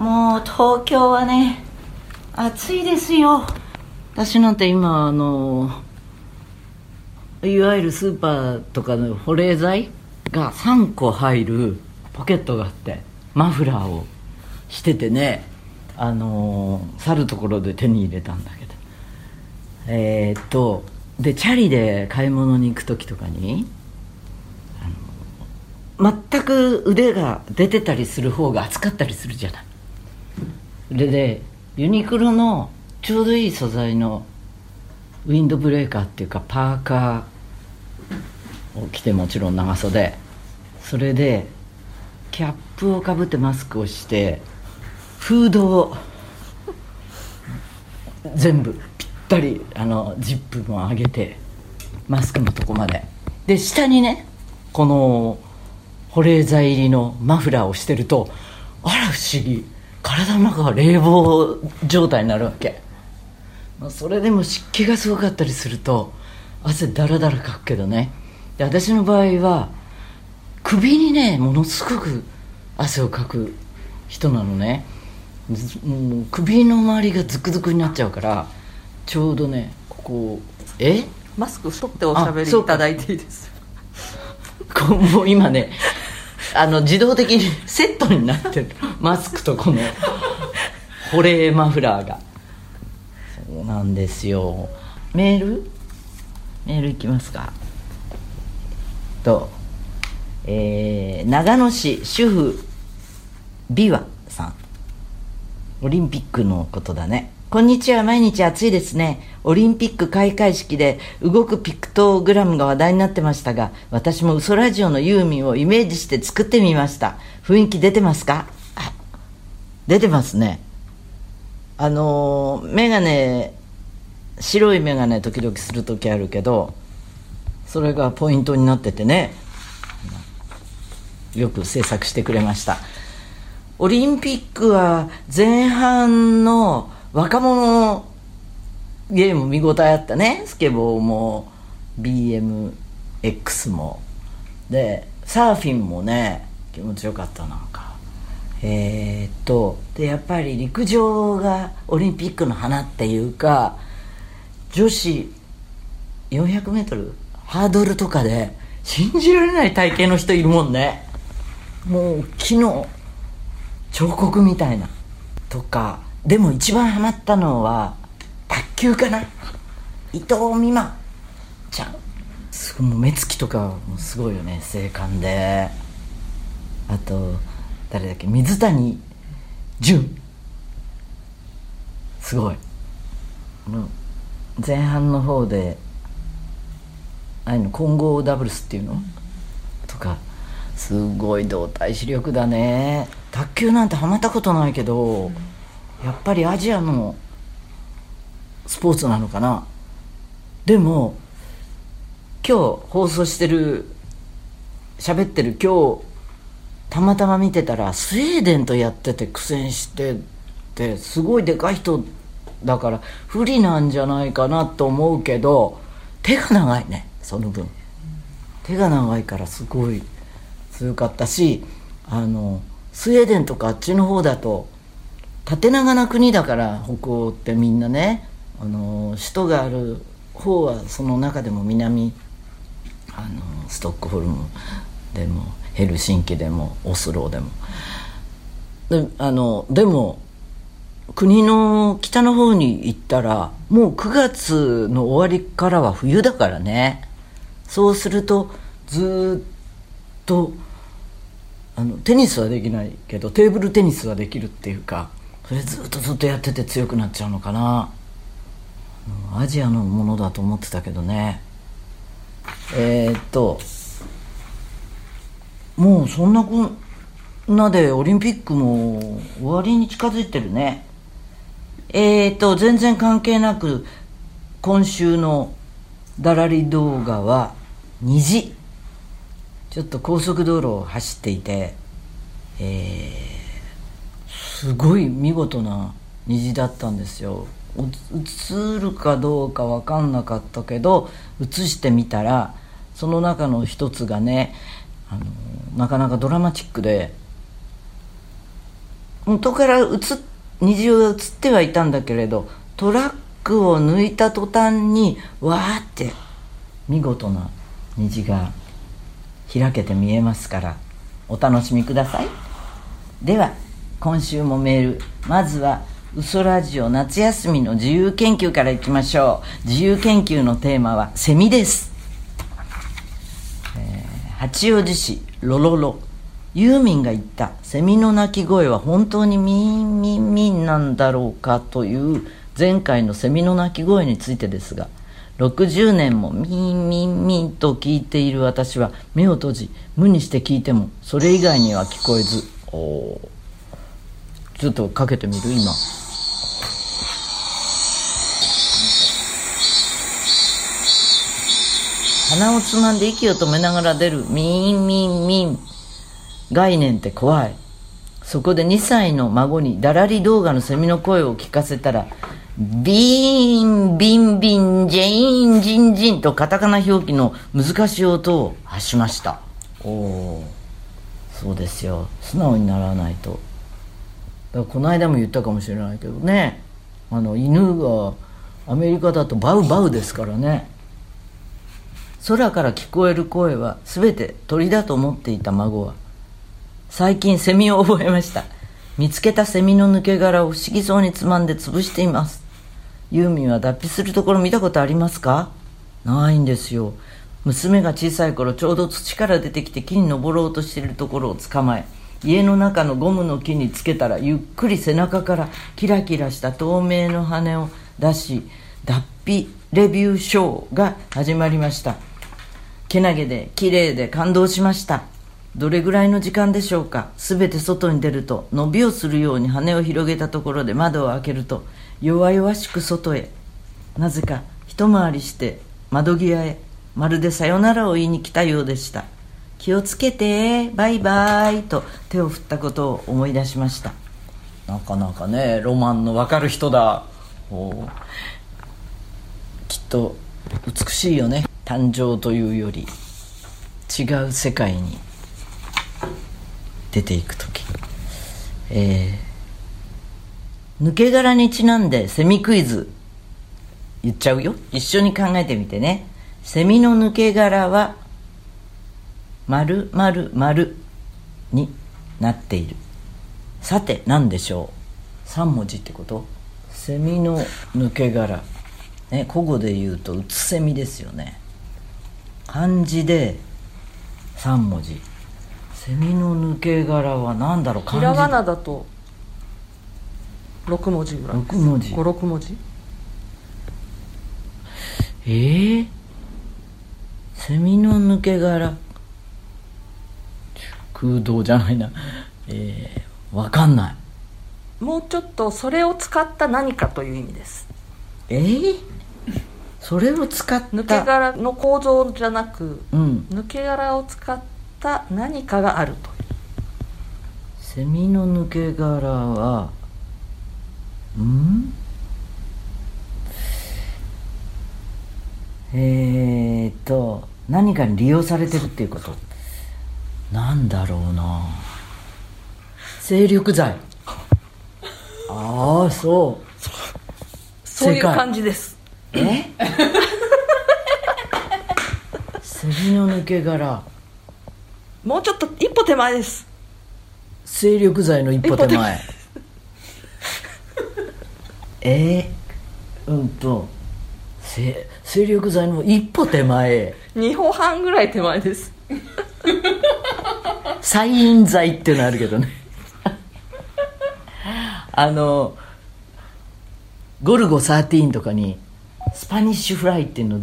もう東京はね暑いですよ。私なんて今あのいわゆるスーパーとかの保冷剤が3個入るポケットがあってマフラーをしててねあの去るところで手に入れたんだけど。えー、っとでチャリで買い物に行く時とかに全く腕が出てたりする方が暑かったりするじゃない。ででユニクロのちょうどいい素材のウィンドブレーカーっていうかパーカーを着てもちろん長袖。それでキャップをかぶってマスクをしてフードを全部ぴったりあのジップも上げてマスクのとこまで。で下にねこの保冷剤入りのマフラーをしてるとあら不思議。体の中が冷房状態になるわけ。それでも湿気がすごかったりすると汗だらだらかくけどね。で私の場合は首にねものすごく汗をかく人なのね。もう首の周りがズクズクになっちゃうからちょうどねここえ？マスク取っておしゃべりいただいていいですこうもう今ねあの自動的にセットになってる。マスクとこの保冷マフラーが。そうなんですよ。メール？メールいきますか。とえー、長野市主婦美和さん。オリンピックのことだね。こんにちは。毎日暑いですね。オリンピック開会式で動くピクトグラムが話題になってましたが私も嘘ラジオのユーミンをイメージして作ってみました。雰囲気出てますか？出てますね。あのメガネ白いメガネ時々する時あるけどそれがポイントになっててね。よく制作してくれました。オリンピックは前半の若者のゲーム見応えあったね。スケボーも BMX も。でサーフィンもね気持ちよかったなんか。えー、っとでやっぱり陸上がオリンピックの花っていうか女子 400m ハードルとかで信じられない体型の人いるもんね。もう木の彫刻みたいな。とかでも一番ハマったのは卓球かな。伊藤美誠。ちゃん。すごいもう目つきとかもすごいよね。精悍で。あと誰だっけ。水谷隼。すごい。前半の方でああいうの混合ダブルスっていうの？とかすごい動体視力だね。卓球なんてハマったことないけどやっぱりアジアのスポーツなのかな。でも今日放送してる喋ってる今日たまたま見てたらスウェーデンとやってて苦戦しててすごいでかい人だから不利なんじゃないかなと思うけど手が長いねその分。手が長いからすごい強かったしあのスウェーデンとかあっちの方だと縦長な国だから北欧ってみんなね。あの首都がある方はその中でも南あのストックホルムでもヘルシンキでもオスローでも。であのでも国の北の方に行ったらもう9月の終わりからは冬だからね。そうするとずっとあのテニスはできないけどテーブルテニスはできるっていうか。それずっとずっとやってて強くなっちゃうのかな。アジアのものだと思ってたけどね。えー、っともうそんなこんなでオリンピックも終わりに近づいてるね。えー、っと全然関係なく今週のだらり動画は虹。ちょっと高速道路を走っていてえーすごい見事な虹だったんですよ。映るかどうか分かんなかったけど映してみたらその中の一つがねあのなかなかドラマチックで元から映虹が映ってはいたんだけれどトラックを抜いた途端にわーって見事な虹が開けて見えますからお楽しみください。では。今週もメール。まずは嘘ラジオ夏休みの自由研究からいきましょう。自由研究のテーマはセミです、えー、八王子市ロロロ。ユーミンが言ったセミの鳴き声は本当にミンミンミンなんだろうかという前回のセミの鳴き声についてですが60年もミンミンミンと聞いている私は目を閉じ無にして聞いてもそれ以外には聞こえずおちょっとかけてみる？今鼻をつまんで息を止めながら出るミンミンミン概念って怖いそこで2歳の孫にだらり動画のセミの声を聞かせたらビーン、ビンビン、ジェイン、ジンジンとカタカナ表記の難しい音を発しました。おお、そうですよ。素直にならないと。だからこの間も言ったかもしれないけどね。あの、犬がアメリカだとバウバウですからね。空から聞こえる声は全て鳥だと思っていた孫は、最近セミを覚えました。見つけたセミの抜け殻を不思議そうにつまんで潰しています。ユーミンは脱皮するところ見たことありますか？ないんですよ。娘が小さい頃ちょうど土から出てきて木に登ろうとしているところを捕まえ家の中のゴムの木につけたらゆっくり背中からキラキラした透明の羽を出し脱皮レビューショーが始まりました。けなげで綺麗で感動しました。どれぐらいの時間でしょうか？すべて外に出ると伸びをするように羽を広げたところで窓を開けると弱々しく外へ。なぜか一回りして窓際へ。まるでさよならを言いに来たようでした。気をつけてバイバイと手を振ったことを思い出しました。なかなかねロマンの分かる人だ。きっと美しいよね。誕生というより違う世界に出ていく時。えー。抜け殻にちなんでセミクイズ。言っちゃうよ。一緒に考えてみてね。セミの抜け殻は丸丸丸になっている。さて何でしょう？3文字ってこと？セミの抜け殻。ね古語で言うとうつセミですよね。漢字で3文字。セミの抜け殻は何だろう？漢字。ひらがなだと6文字ぐらい6文字。56文字。えー、セミの抜け殻空洞じゃないな。えー、わかんない。もうちょっとそれを使った何かという意味です。えー、それを使った。抜け殻の構造じゃなく、うん、抜け殻を使った何かがあるとセミの抜け殻はうん？えー、っと何かに利用されてるっていうことなんだろうな。精力剤。ああそう。そういう感じです。え？セミの抜け殻。もうちょっと一歩手前です。精力剤の一歩手前。え？ー、うんと。精力剤の一歩手前。2歩半ぐらい手前です サイン剤っていうのあるけどね。あのゴルゴ13とかにスパニッシュフライっていうの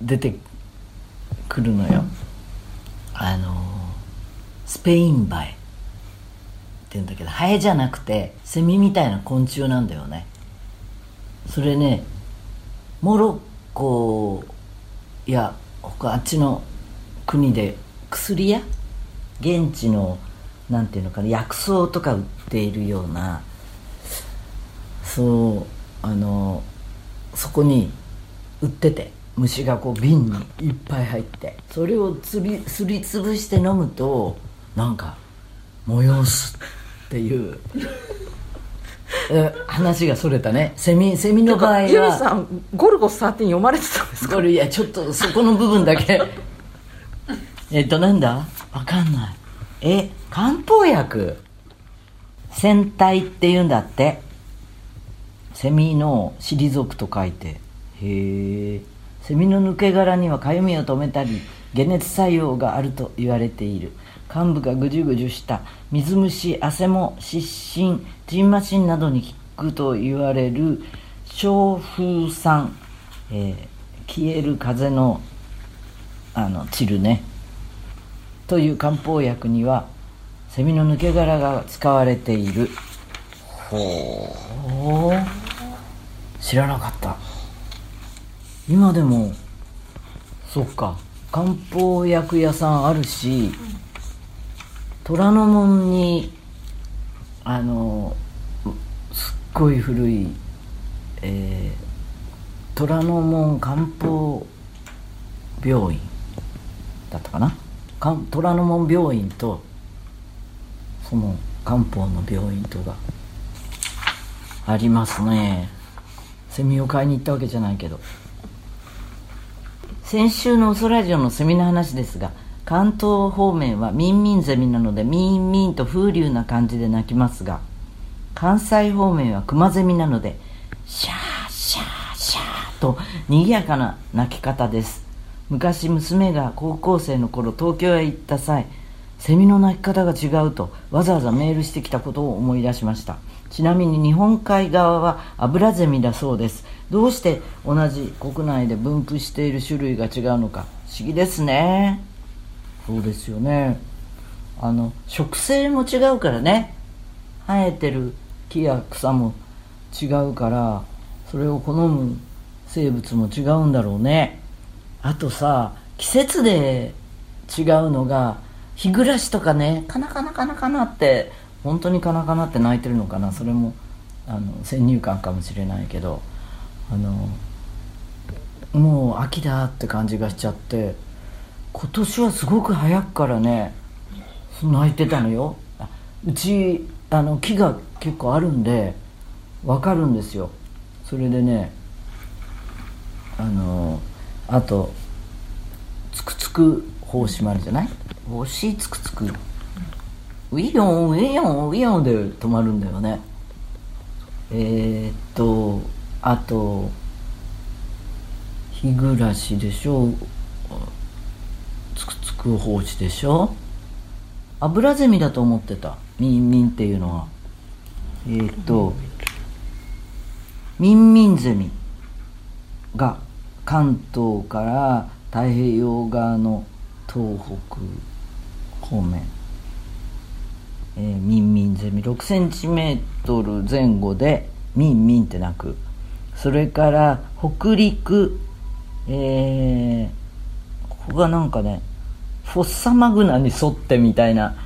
出てくるのよ。あのスペインバエっていうんだけどハエじゃなくてセミみたいな昆虫なんだよね。それねモロッコや他あっちの国で薬屋現地のなんていうのかな薬草とか売っているようなそうあのそこに売ってて虫がこう瓶にいっぱい入ってそれをつりすりつぶして飲むとなんか催すっていう え話がそれたね。セミセミの場合はユミさんゴルゴ13読まれてたんですか？いやちょっとそこの部分だけえっとなんだ？わかんない。え漢方薬？戦隊って言うんだって。セミの退くと書いて。へえセミの抜け殻にはかゆみを止めたり解熱作用があると言われている。幹部がぐじゅぐじゅした。水虫汗も湿疹ジンマシンなどに効くと言われる。小風酸、えー消える風のあの散るね。という漢方薬にはセミの抜け殻が使われている。ほう。知らなかった。今でもそっか。漢方薬屋さんあるし虎ノ門にあのすっごい古いえー、虎ノ門漢方病院だったかな？か虎ノ門病院とその漢方の病院とがありますね。セミを買いに行ったわけじゃないけど。先週のオソラジオのセミの話ですが関東方面はミンミンゼミなのでミンミンと風流な感じで鳴きますが関西方面はクマゼミなのでシャーシャーシャーと賑やかな鳴き方です。昔娘が高校生の頃東京へ行った際セミの鳴き方が違うとわざわざメールしてきたことを思い出しました。ちなみに日本海側はアブラゼミだそうです。どうして同じ国内で分布している種類が違うのか不思議ですね。そうですよね。あの植生も違うからね。生えてる木や草も違うからそれを好む生物も違うんだろうね。あとさ季節で違うのが日暮らしとかねカナカナカナカナって本当にカナカナって鳴いてるのかな。それもあの先入観かもしれないけどあのもう秋だって感じがしちゃって今年はすごく早くからね鳴いてたのよ。あうちあの木が結構あるんでわかるんですよ。それでねあのあとつくつく胞子もあるじゃない？星つくつく。ウィヨンウィヨンウィヨンで止まるんだよね。えー、っとあと日暮らしでしょ？つくつく胞子でしょ？アブラゼミだと思ってた。ミンミンっていうのは。えー、っとミンミンゼミが関東から太平洋側の東北方面、えー、ミンミンゼミ6センチメートル前後でミンミンって鳴くそれから北陸えー、ここがなんかねフォッサマグナに沿ってみたいな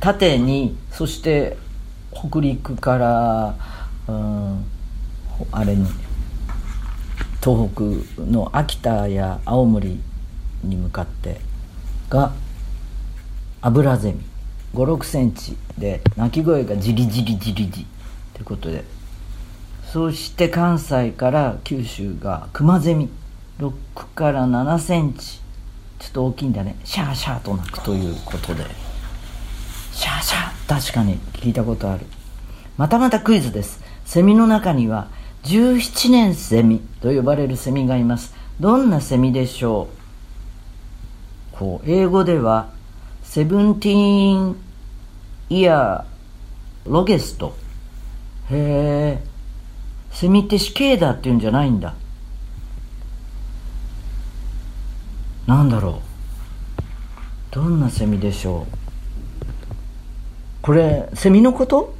縦にそして北陸から、うん、あれに東北の秋田や青森に向かってがアブラゼミ。56センチで鳴き声がジリジリジリジということで。そして関西から九州がクマゼミ。6から7センチ。ちょっと大きいんだね。シャーシャーと鳴くということで。シャーシャー。確かに聞いたことある。またまたクイズです。セミの中には17年セミと呼ばれるセミがいます。どんなセミでしょう？こう英語ではセブンティー。ンイヤーロゲストへえセミって死刑だっていうんじゃないんだ。なんだろう？どんなセミでしょう？これセミのこと？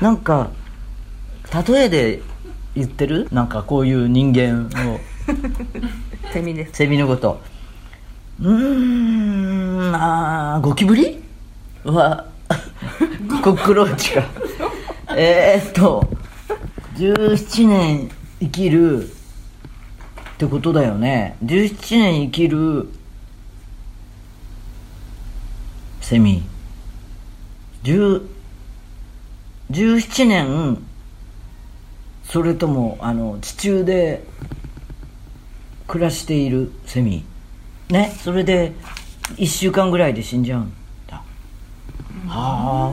なんか例えで言ってる？なんかこういう人間を。セミです。セミのこと。うーんあーゴキブリ？は コックローチか。えーっと17年生きるってことだよね。17年生きるセミ。10 17年それともあの地中で暮らしているセミ？ね？それで1週間ぐらいで死んじゃうんだ、はあ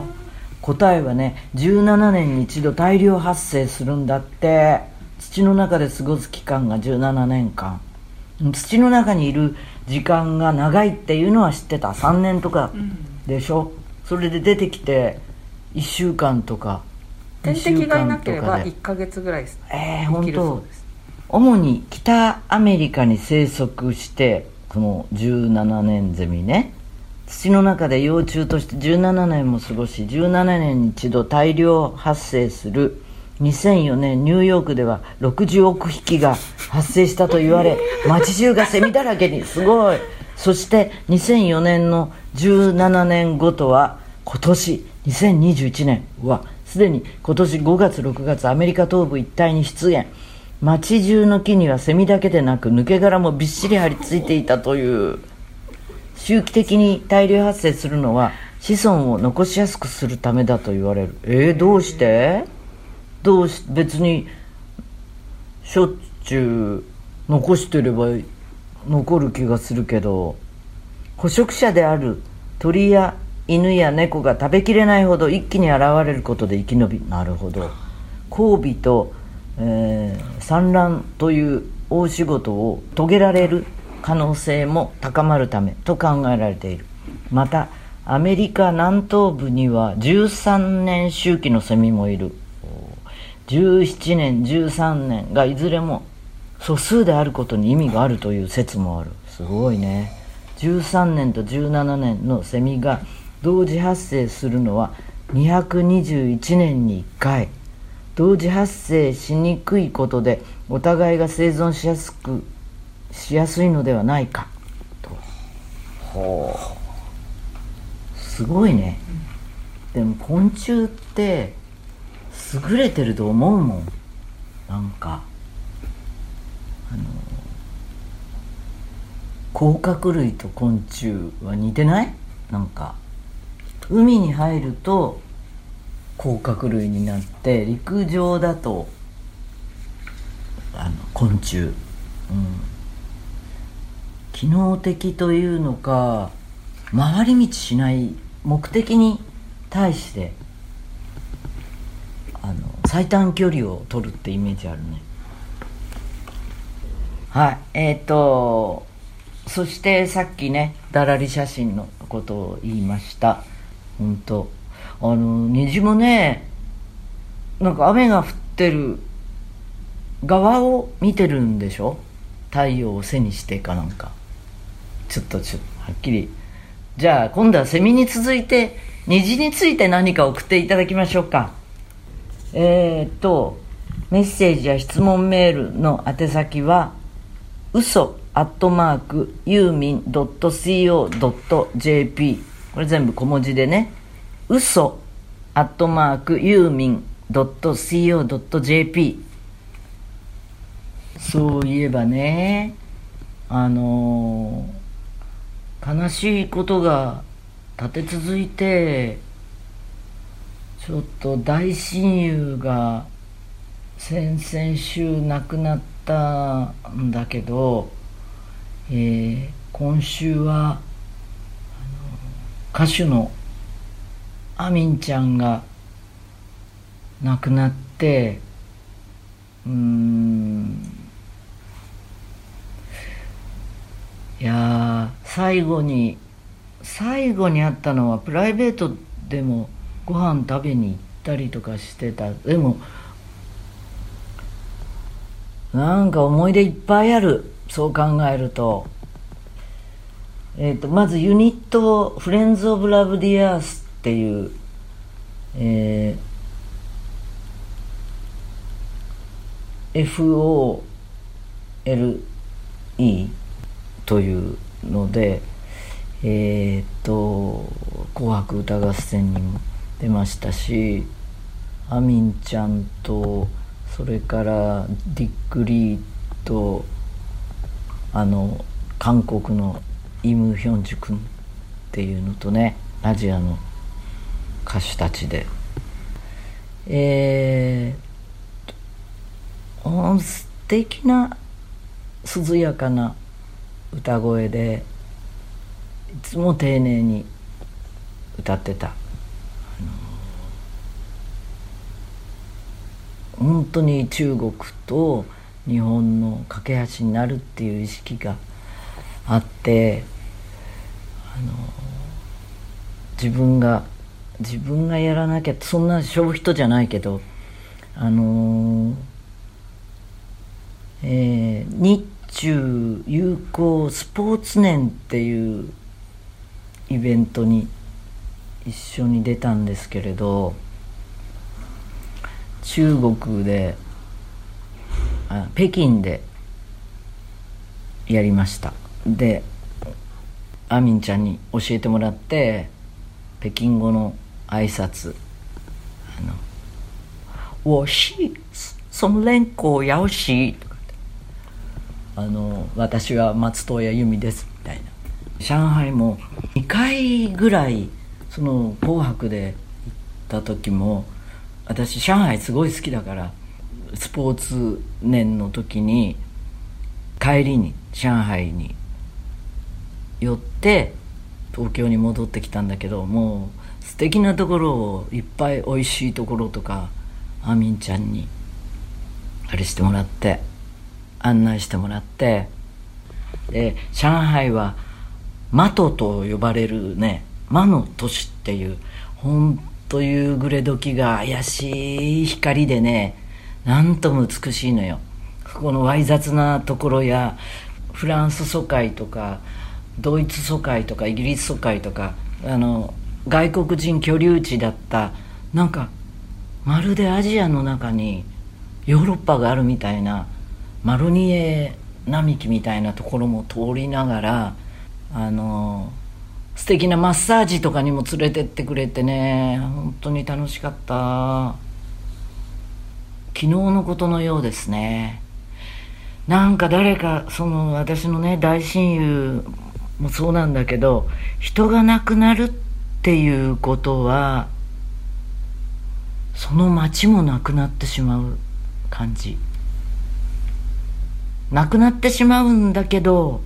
答えはね17年に一度大量発生するんだって。土の中で過ごす期間が17年間。土の中にいる時間が長いっていうのは知ってた。3年とかでしょ、それで出てきて1週間とか天敵がいなければ2週間とかで1ヶ月ぐらいです。えー、生本当。主に北アメリカに生息してこの17年ゼミね。土の中で幼虫として17年も過ごし17年に一度大量発生する。2004年ニューヨークでは60億匹が発生したと言われ街中がセミだらけにすごい。そして2004年の17年ごとは今年2021年はすでに今年5月6月アメリカ東部一帯に出現。街中の木にはセミだけでなく抜け殻もびっしり張り付いていたという。周期的に大量発生するのは子孫を残しやすくするためだと言われる。えー、どうして？どうし別にしょっちゅう残してれば残る気がするけど。捕食者である鳥や犬や猫が食べきれないほど一気に現れることで生き延びなるほど。交尾と、えー産卵という大仕事を遂げられる可能性も高まるためと考えられている。またアメリカ南東部には13年周期のセミもいる。17年13年がいずれも素数であることに意味があるという説もある。すごいね。13年と17年のセミが同時発生するのは221年に1回。同時発生しにくいことでお互いが生存しやすくしやすいのではないか。と。ほうすごいね。でも昆虫って優れてると思うもん。なんかあの甲殻類と昆虫は似てない？なんか。海に入ると甲殻類になって陸上だとあの昆虫、うん、機能的というのか回り道しない目的に対してあの最短距離を取るってイメージあるね。はい。えっ、とそしてさっきねだらり写真のことを言いました。本当。あの虹もねなんか雨が降ってる側を見てるんでしょ？太陽を背にしてかなんか。ちょっとちょっとはっきり。じゃあ今度はセミに続いて虹について何か送っていただきましょうか。えー、っとメッセージや質問メールの宛先は嘘アットマークユーミン .co.jp これ全部小文字でね。嘘。アットマーク。ユーミン .co.jp そういえばね。あのー悲しいことが立て続いてちょっと大親友が先々週亡くなったんだけど、えー今週は歌手のアミンちゃんが亡くなってうん。いや最後に最後に会ったのはプライベートでもご飯食べに行ったりとかしてた。でもなんか思い出いっぱいある。そう考えると。えー、とまずユニット「 Friends of Love The Earth」っていう、えー FOLE というのでえっ、と「紅白歌合戦」にも出ましたしアミンちゃんとそれからディック・リーとあの韓国のイム・ヒョンジュ君っていうのとねアジアの歌手たちで。えー素敵な涼やかな歌声でいつも丁寧に歌ってた、あの本当に中国と日本の架け橋になるっていう意識があってあの自分が自分がやらなきゃそんな消費人じゃないけどあのえー、日中友好スポーツ年っていうイベントに一緒に出たんですけれど中国であ北京でやりました。でアミンちゃんに教えてもらって北京語の挨拶。あの「我是什么連行要し」とかあの「私は松任谷由実です」みたいな。上海も2回ぐらいその「紅白」で行った時も私上海すごい好きだからスポーツ年の時に帰りに上海に寄って東京に戻ってきたんだけどもう素敵なところをいっぱい美味しいところとかアミンちゃんにあれしてもらって案内してもらってで上海はマトと呼ばれるね魔の都市っていう本当夕暮れ時が怪しい光でねなんとも美しいのよ。ここのわい雑なところやフランス疎開とかドイツ疎開とかイギリス疎開とかあの外国人居留地だったなんかまるでアジアの中にヨーロッパがあるみたいなマロニエ並木みたいなところも通りながらあの素敵なマッサージとかにも連れてってくれてね本当に楽しかった。昨日のことのようですね。なんか誰かその私のね大親友もそうなんだけど人が亡くなるっていうことはその町もなくなってしまう感じ。なくなってしまうんだけど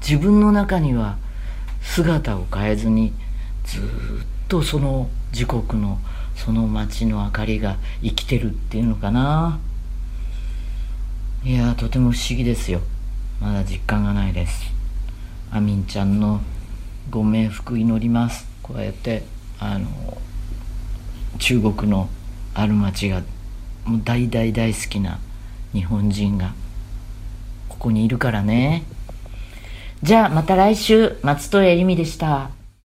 自分の中には姿を変えずにずっとその時刻のその街の明かりが生きてるっていうのかな。いやとても不思議ですよ。まだ実感がないです。アミンちゃんのご冥福祈ります。こうやってあの中国のある町がもう大大大好きな日本人がここにいるからね。じゃあまた来週松任谷由実でした。